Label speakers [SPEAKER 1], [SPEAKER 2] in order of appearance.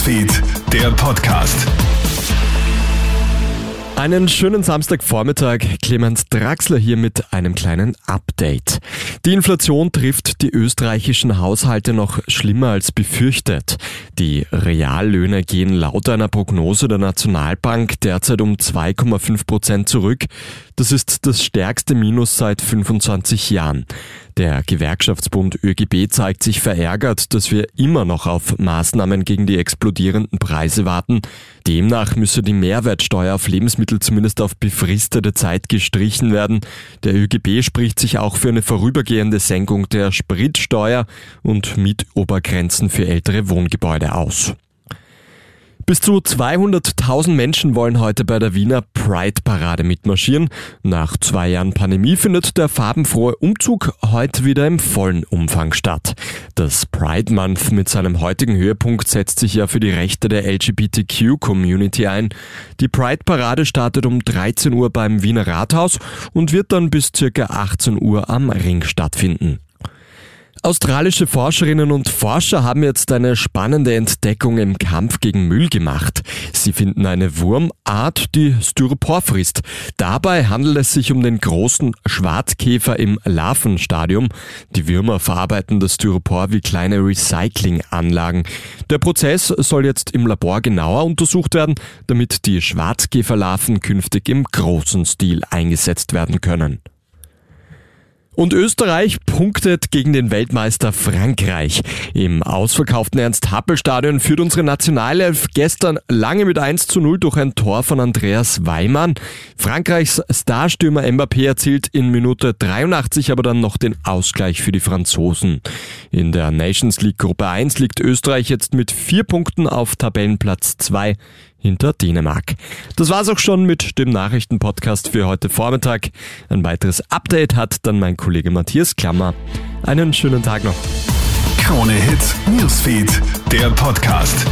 [SPEAKER 1] Newsfeed, der Podcast.
[SPEAKER 2] Einen schönen Samstagvormittag. Clemens Draxler hier mit einem kleinen Update. Die Inflation trifft die österreichischen Haushalte noch schlimmer als befürchtet. Die Reallöhne gehen laut einer Prognose der Nationalbank derzeit um 2,5 Prozent zurück. Das ist das stärkste Minus seit 25 Jahren. Der Gewerkschaftsbund ÖGB zeigt sich verärgert, dass wir immer noch auf Maßnahmen gegen die explodierenden Preise warten. Demnach müsse die Mehrwertsteuer auf Lebensmittel zumindest auf befristete Zeit gestrichen werden. Der ÖGB spricht sich auch für eine vorübergehende Senkung der Spritsteuer und Mietobergrenzen für ältere Wohngebäude aus. Bis zu 200.000 Menschen wollen heute bei der Wiener Pride-Parade mitmarschieren. Nach zwei Jahren Pandemie findet der farbenfrohe Umzug heute wieder im vollen Umfang statt. Das Pride Month mit seinem heutigen Höhepunkt setzt sich ja für die Rechte der LGBTQ-Community ein. Die Pride-Parade startet um 13 Uhr beim Wiener Rathaus und wird dann bis circa 18 Uhr am Ring stattfinden. Australische Forscherinnen und Forscher haben jetzt eine spannende Entdeckung im Kampf gegen Müll gemacht. Sie finden eine Wurmart, die Styropor frisst. Dabei handelt es sich um den großen Schwarzkäfer im Larvenstadium. Die Würmer verarbeiten das Styropor wie kleine Recyclinganlagen. Der Prozess soll jetzt im Labor genauer untersucht werden, damit die Schwarzkäferlarven künftig im großen Stil eingesetzt werden können. Und Österreich punktet gegen den Weltmeister Frankreich. Im ausverkauften Ernst-Happel-Stadion führt unsere Nationalelf gestern lange mit 1 zu 0 durch ein Tor von Andreas Weimann. Frankreichs Starstürmer Mbappé erzielt in Minute 83 aber dann noch den Ausgleich für die Franzosen. In der Nations League Gruppe 1 liegt Österreich jetzt mit vier Punkten auf Tabellenplatz 2 hinter Dänemark. Das war's auch schon mit dem Nachrichtenpodcast für heute Vormittag. Ein weiteres Update hat dann mein Kollege Matthias Klammer. Einen schönen Tag noch.
[SPEAKER 1] Krone Hits, Newsfeed, der Podcast.